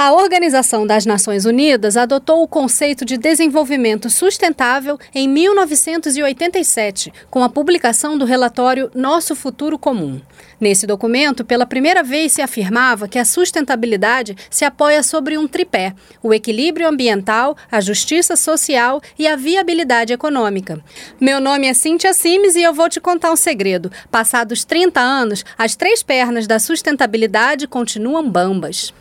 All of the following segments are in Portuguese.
A Organização das Nações Unidas adotou o conceito de desenvolvimento sustentável em 1987, com a publicação do relatório Nosso Futuro Comum. Nesse documento, pela primeira vez se afirmava que a sustentabilidade se apoia sobre um tripé: o equilíbrio ambiental, a justiça social e a viabilidade econômica. Meu nome é Cíntia Simes e eu vou te contar um segredo. Passados 30 anos, as três pernas da sustentabilidade continuam bambas.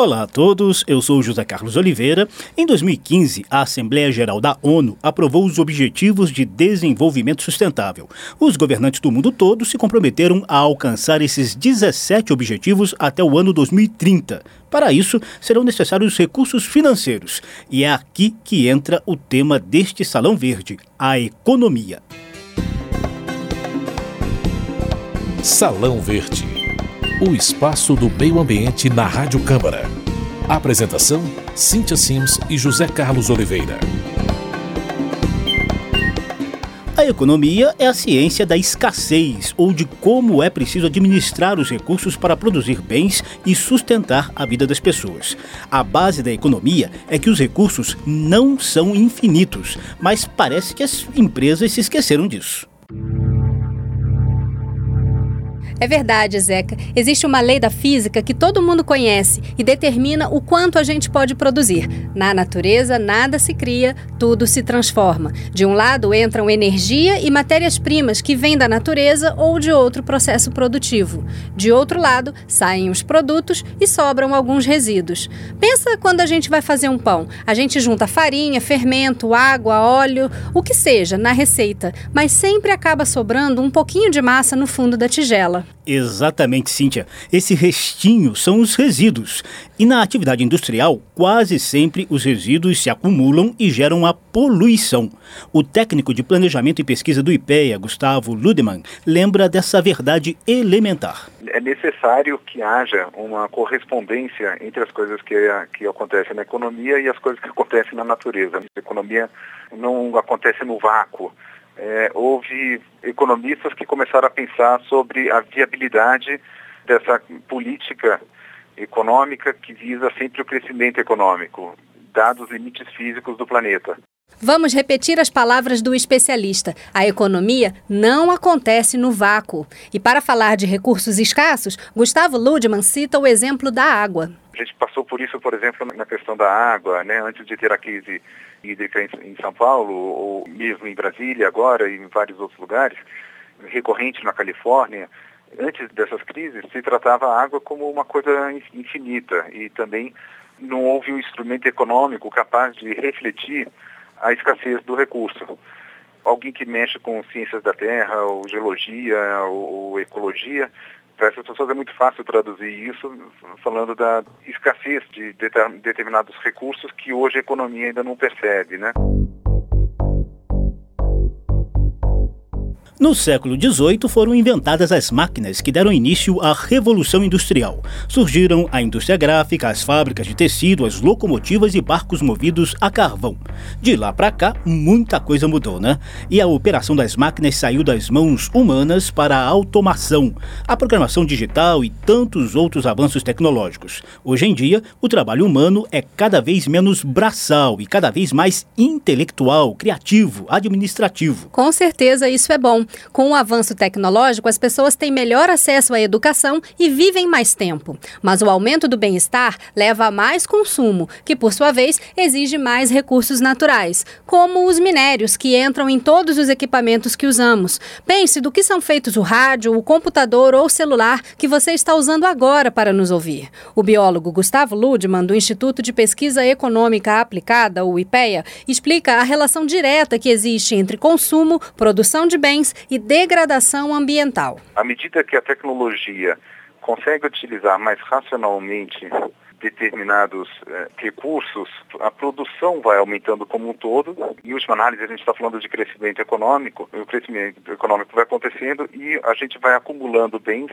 Olá a todos, eu sou José Carlos Oliveira. Em 2015, a Assembleia Geral da ONU aprovou os Objetivos de Desenvolvimento Sustentável. Os governantes do mundo todo se comprometeram a alcançar esses 17 objetivos até o ano 2030. Para isso, serão necessários recursos financeiros. E é aqui que entra o tema deste Salão Verde: a economia. Salão Verde o espaço do meio ambiente na Rádio Câmara. Apresentação: Cíntia Sims e José Carlos Oliveira. A economia é a ciência da escassez ou de como é preciso administrar os recursos para produzir bens e sustentar a vida das pessoas. A base da economia é que os recursos não são infinitos, mas parece que as empresas se esqueceram disso. É verdade, Zeca. Existe uma lei da física que todo mundo conhece e determina o quanto a gente pode produzir. Na natureza, nada se cria, tudo se transforma. De um lado entram energia e matérias-primas que vêm da natureza ou de outro processo produtivo. De outro lado, saem os produtos e sobram alguns resíduos. Pensa quando a gente vai fazer um pão. A gente junta farinha, fermento, água, óleo, o que seja, na receita, mas sempre acaba sobrando um pouquinho de massa no fundo da tigela. Exatamente, Cíntia. Esse restinho são os resíduos. E na atividade industrial, quase sempre os resíduos se acumulam e geram a poluição. O técnico de planejamento e pesquisa do IPEA, Gustavo Ludemann, lembra dessa verdade elementar. É necessário que haja uma correspondência entre as coisas que, que acontecem na economia e as coisas que acontecem na natureza. A economia não acontece no vácuo é, houve economistas que começaram a pensar sobre a viabilidade dessa política econômica que visa sempre o crescimento econômico, dados os limites físicos do planeta. Vamos repetir as palavras do especialista. A economia não acontece no vácuo. E para falar de recursos escassos, Gustavo Ludman cita o exemplo da água. A gente passou por isso, por exemplo, na questão da água, né? antes de ter a crise hídrica em São Paulo, ou mesmo em Brasília agora e em vários outros lugares, recorrente na Califórnia, antes dessas crises se tratava a água como uma coisa infinita e também não houve um instrumento econômico capaz de refletir a escassez do recurso. Alguém que mexe com ciências da terra, ou geologia, ou, ou ecologia, para essas pessoas é muito fácil traduzir isso falando da escassez de determinados recursos que hoje a economia ainda não percebe, né? No século XVIII foram inventadas as máquinas que deram início à Revolução Industrial. Surgiram a indústria gráfica, as fábricas de tecido, as locomotivas e barcos movidos a carvão. De lá para cá, muita coisa mudou, né? E a operação das máquinas saiu das mãos humanas para a automação, a programação digital e tantos outros avanços tecnológicos. Hoje em dia, o trabalho humano é cada vez menos braçal e cada vez mais intelectual, criativo, administrativo. Com certeza isso é bom. Com o avanço tecnológico, as pessoas têm melhor acesso à educação e vivem mais tempo. Mas o aumento do bem-estar leva a mais consumo, que por sua vez exige mais recursos naturais, como os minérios que entram em todos os equipamentos que usamos. Pense do que são feitos o rádio, o computador ou celular que você está usando agora para nos ouvir. O biólogo Gustavo Ludman, do Instituto de Pesquisa Econômica Aplicada, o IPEA, explica a relação direta que existe entre consumo, produção de bens e degradação ambiental. À medida que a tecnologia consegue utilizar mais racionalmente determinados eh, recursos, a produção vai aumentando como um todo. Em última análise, a gente está falando de crescimento econômico, o crescimento econômico vai acontecendo e a gente vai acumulando bens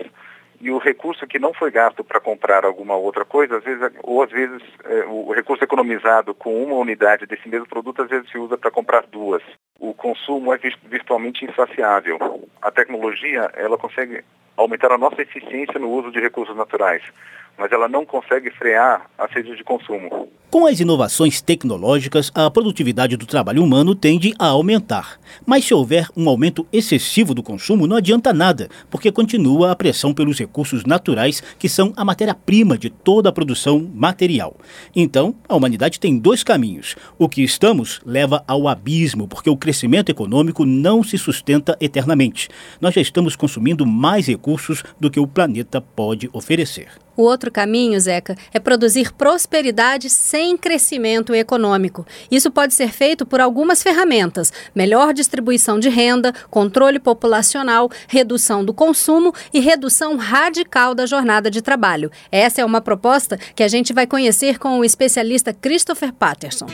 e o recurso que não foi gasto para comprar alguma outra coisa, às vezes, ou às vezes eh, o recurso economizado com uma unidade desse mesmo produto, às vezes se usa para comprar duas o consumo é virtualmente insaciável. A tecnologia, ela consegue aumentar a nossa eficiência no uso de recursos naturais mas ela não consegue frear a sede de consumo. Com as inovações tecnológicas, a produtividade do trabalho humano tende a aumentar. Mas se houver um aumento excessivo do consumo, não adianta nada, porque continua a pressão pelos recursos naturais, que são a matéria-prima de toda a produção material. Então, a humanidade tem dois caminhos. O que estamos leva ao abismo, porque o crescimento econômico não se sustenta eternamente. Nós já estamos consumindo mais recursos do que o planeta pode oferecer. O outro caminho, Zeca, é produzir prosperidade sem crescimento econômico. Isso pode ser feito por algumas ferramentas: melhor distribuição de renda, controle populacional, redução do consumo e redução radical da jornada de trabalho. Essa é uma proposta que a gente vai conhecer com o especialista Christopher Patterson.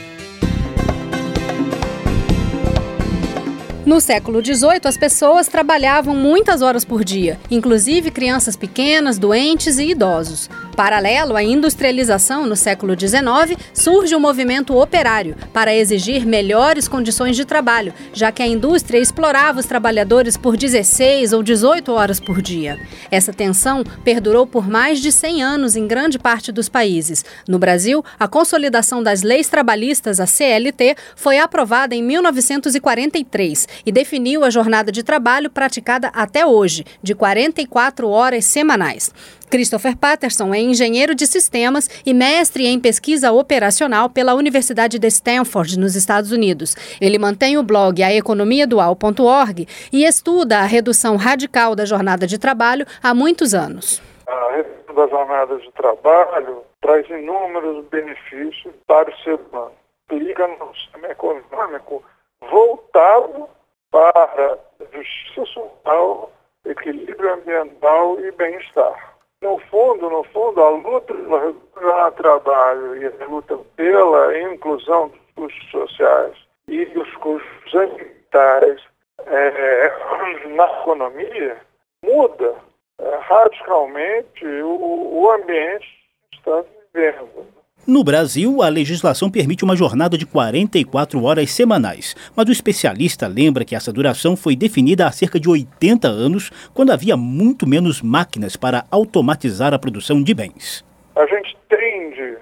No século XVIII, as pessoas trabalhavam muitas horas por dia, inclusive crianças pequenas, doentes e idosos. Paralelo à industrialização no século XIX, surge o movimento operário para exigir melhores condições de trabalho, já que a indústria explorava os trabalhadores por 16 ou 18 horas por dia. Essa tensão perdurou por mais de 100 anos em grande parte dos países. No Brasil, a consolidação das leis trabalhistas, a CLT, foi aprovada em 1943 e definiu a jornada de trabalho praticada até hoje, de 44 horas semanais. Christopher Patterson é engenheiro de sistemas e mestre em pesquisa operacional pela Universidade de Stanford, nos Estados Unidos. Ele mantém o blog aeconomiadual.org e estuda a redução radical da jornada de trabalho há muitos anos. A redução da jornada de trabalho traz inúmeros benefícios para o ser humano. Liga no sistema econômico voltado para justiça social, equilíbrio ambiental e bem-estar. No fundo, no fundo, a luta pelo trabalho e a luta pela inclusão dos custos sociais e dos custos ambientais é, na economia muda é, radicalmente o, o ambiente que está vivendo. No Brasil, a legislação permite uma jornada de 44 horas semanais, mas o especialista lembra que essa duração foi definida há cerca de 80 anos, quando havia muito menos máquinas para automatizar a produção de bens. A gente tende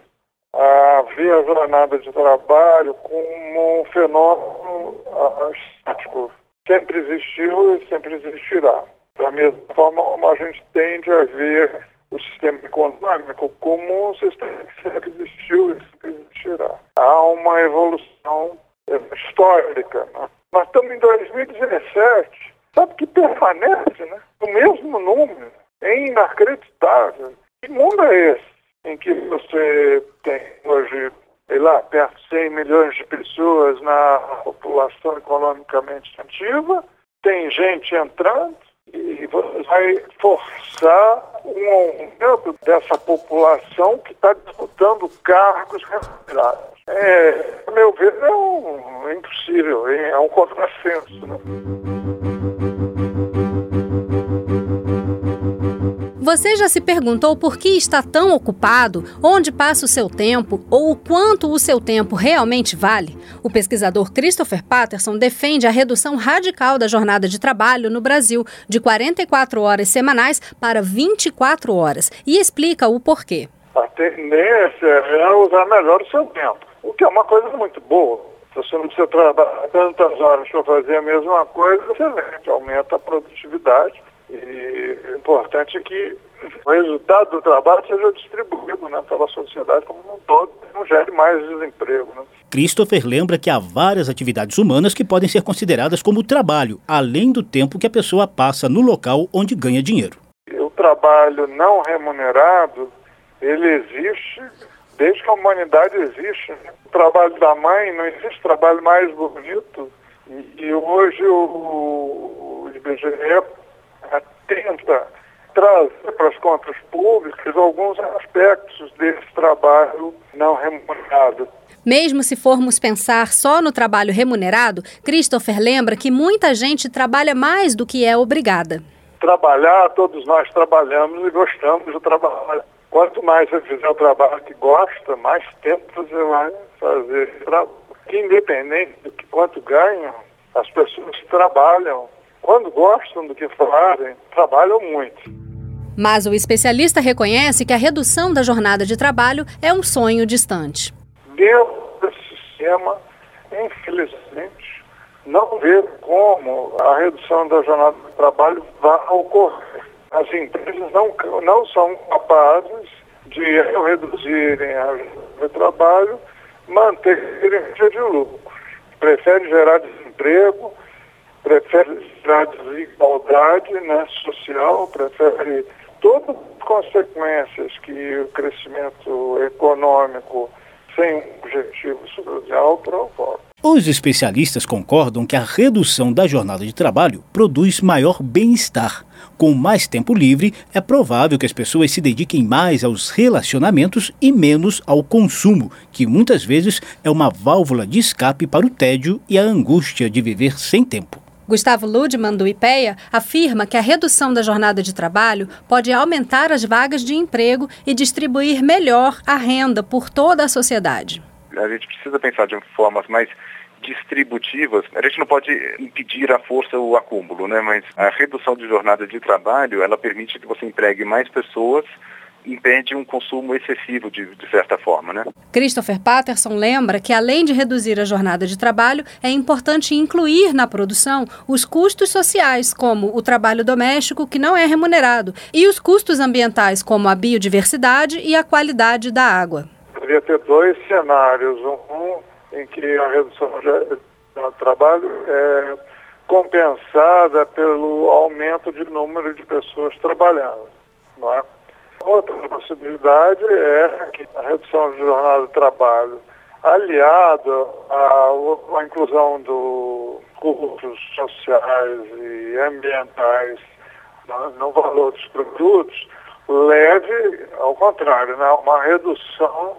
a ver a jornada de trabalho como um fenômeno estático. Sempre existiu e sempre existirá. Da mesma forma a gente tende a ver o sistema econômico como um sistema que sempre existiu e sempre existirá. Há uma evolução histórica. Né? Nós estamos em 2017, sabe que permanece né? o mesmo número. É inacreditável. Que mundo é esse em que você tem hoje, sei lá, perto de 100 milhões de pessoas na população economicamente ativa, tem gente entrando, e vai forçar um aumento dessa população que está disputando cargos remunerados. É, a meu ver, é, um, é impossível, é um contrassenso. Né? Você já se perguntou por que está tão ocupado, onde passa o seu tempo ou o quanto o seu tempo realmente vale? O pesquisador Christopher Patterson defende a redução radical da jornada de trabalho no Brasil, de 44 horas semanais para 24 horas, e explica o porquê. A tendência é usar melhor o seu tempo, o que é uma coisa muito boa. Você não precisa trabalhar tantas horas para fazer a mesma coisa, você aumenta a produtividade e o importante é que o resultado do trabalho seja distribuído né, pela sociedade como um todo, não gere mais desemprego. Né? Christopher lembra que há várias atividades humanas que podem ser consideradas como trabalho, além do tempo que a pessoa passa no local onde ganha dinheiro. O trabalho não remunerado, ele existe desde que a humanidade existe. Né? O trabalho da mãe, não existe trabalho mais bonito. E, e hoje o, o IBGE tenta trazer para as contas públicas alguns aspectos desse trabalho não remunerado. Mesmo se formos pensar só no trabalho remunerado, Christopher lembra que muita gente trabalha mais do que é obrigada. Trabalhar, todos nós trabalhamos e gostamos do trabalho. Quanto mais você fizer o trabalho que gosta, mais tempo você vai fazer. Independente de quanto ganham, as pessoas trabalham quando gostam do que fazem, trabalham muito. Mas o especialista reconhece que a redução da jornada de trabalho é um sonho distante. Dentro desse sistema, infelizmente, não vê como a redução da jornada de trabalho vai ocorrer. As empresas não, não são capazes de reduzirem a jornada de trabalho, manterem de lucro. Preferem gerar desemprego, prefere gerar desigualdade né, social, prefere todas as consequências que o crescimento econômico sem um objetivo social provoca. Os especialistas concordam que a redução da jornada de trabalho produz maior bem-estar. Com mais tempo livre, é provável que as pessoas se dediquem mais aos relacionamentos e menos ao consumo, que muitas vezes é uma válvula de escape para o tédio e a angústia de viver sem tempo. Gustavo Ludman, do IPEA, afirma que a redução da jornada de trabalho pode aumentar as vagas de emprego e distribuir melhor a renda por toda a sociedade. A gente precisa pensar de formas mais distributivas. A gente não pode impedir a força o acúmulo, né? mas a redução de jornada de trabalho ela permite que você empregue mais pessoas impede um consumo excessivo de, de certa forma. Né? Christopher Patterson lembra que, além de reduzir a jornada de trabalho, é importante incluir na produção os custos sociais, como o trabalho doméstico, que não é remunerado, e os custos ambientais, como a biodiversidade e a qualidade da água. Poderia ter dois cenários. Um em que a redução do trabalho é compensada pelo aumento de número de pessoas trabalhando. Não é? Outra possibilidade é que a redução de jornada de trabalho, aliado à, inclusão dos custos sociais e ambientais no valor dos produtos, leve, ao contrário, né, a uma redução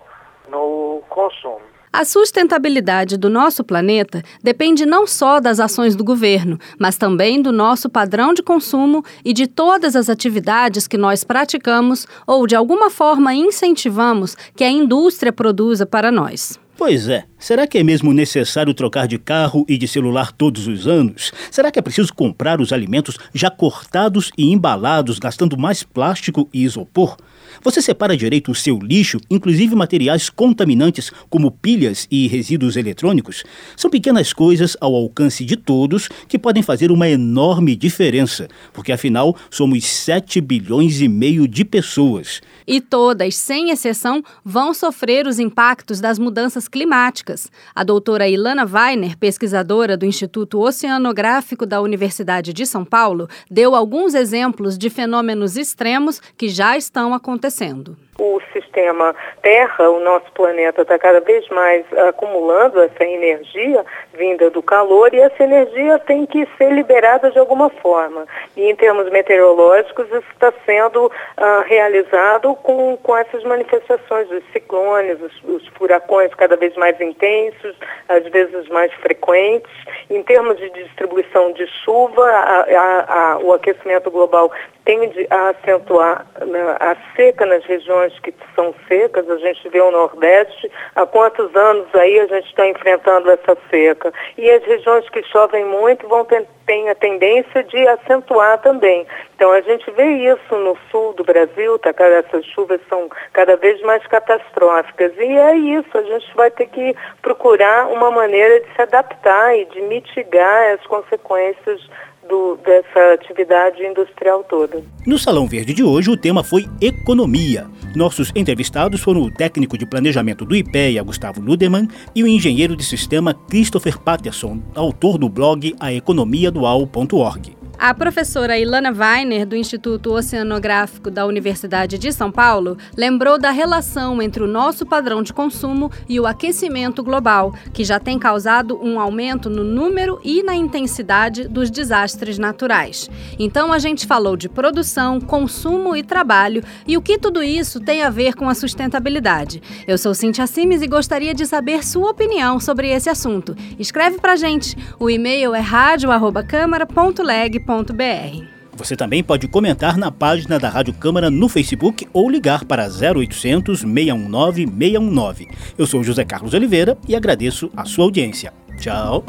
no consumo. A sustentabilidade do nosso planeta depende não só das ações do governo, mas também do nosso padrão de consumo e de todas as atividades que nós praticamos ou de alguma forma incentivamos que a indústria produza para nós. Pois é. Será que é mesmo necessário trocar de carro e de celular todos os anos? Será que é preciso comprar os alimentos já cortados e embalados, gastando mais plástico e isopor? Você separa direito o seu lixo, inclusive materiais contaminantes como pilhas e resíduos eletrônicos? São pequenas coisas ao alcance de todos que podem fazer uma enorme diferença, porque afinal somos 7 bilhões e meio de pessoas. E todas, sem exceção, vão sofrer os impactos das mudanças climáticas. A doutora Ilana Weiner, pesquisadora do Instituto Oceanográfico da Universidade de São Paulo, deu alguns exemplos de fenômenos extremos que já estão acontecendo o sistema Terra, o nosso planeta, está cada vez mais acumulando essa energia vinda do calor e essa energia tem que ser liberada de alguma forma. E em termos meteorológicos, isso está sendo uh, realizado com, com essas manifestações dos ciclones, os, os furacões cada vez mais intensos, às vezes mais frequentes. Em termos de distribuição de chuva, a, a, a, o aquecimento global tende a acentuar né, a seca nas regiões que são secas. A gente vê o Nordeste, há quantos anos aí a gente está enfrentando essa seca. E as regiões que chovem muito vão ter, têm a tendência de acentuar também. Então a gente vê isso no sul do Brasil, tá, essas chuvas são cada vez mais catastróficas. E é isso, a gente vai ter que procurar uma maneira de se adaptar e de mitigar as consequências do, dessa atividade industrial toda. No Salão Verde de hoje, o tema foi economia. Nossos entrevistados foram o técnico de planejamento do IPEA, Gustavo Ludemann, e o engenheiro de sistema Christopher Patterson, autor do blog aeconomiadual.org. A professora Ilana Weiner, do Instituto Oceanográfico da Universidade de São Paulo, lembrou da relação entre o nosso padrão de consumo e o aquecimento global, que já tem causado um aumento no número e na intensidade dos desastres naturais. Então a gente falou de produção, consumo e trabalho e o que tudo isso tem a ver com a sustentabilidade. Eu sou Cintia Simes e gostaria de saber sua opinião sobre esse assunto. Escreve pra gente. O e-mail é você também pode comentar na página da Rádio Câmara no Facebook ou ligar para 0800 619 619. Eu sou José Carlos Oliveira e agradeço a sua audiência. Tchau.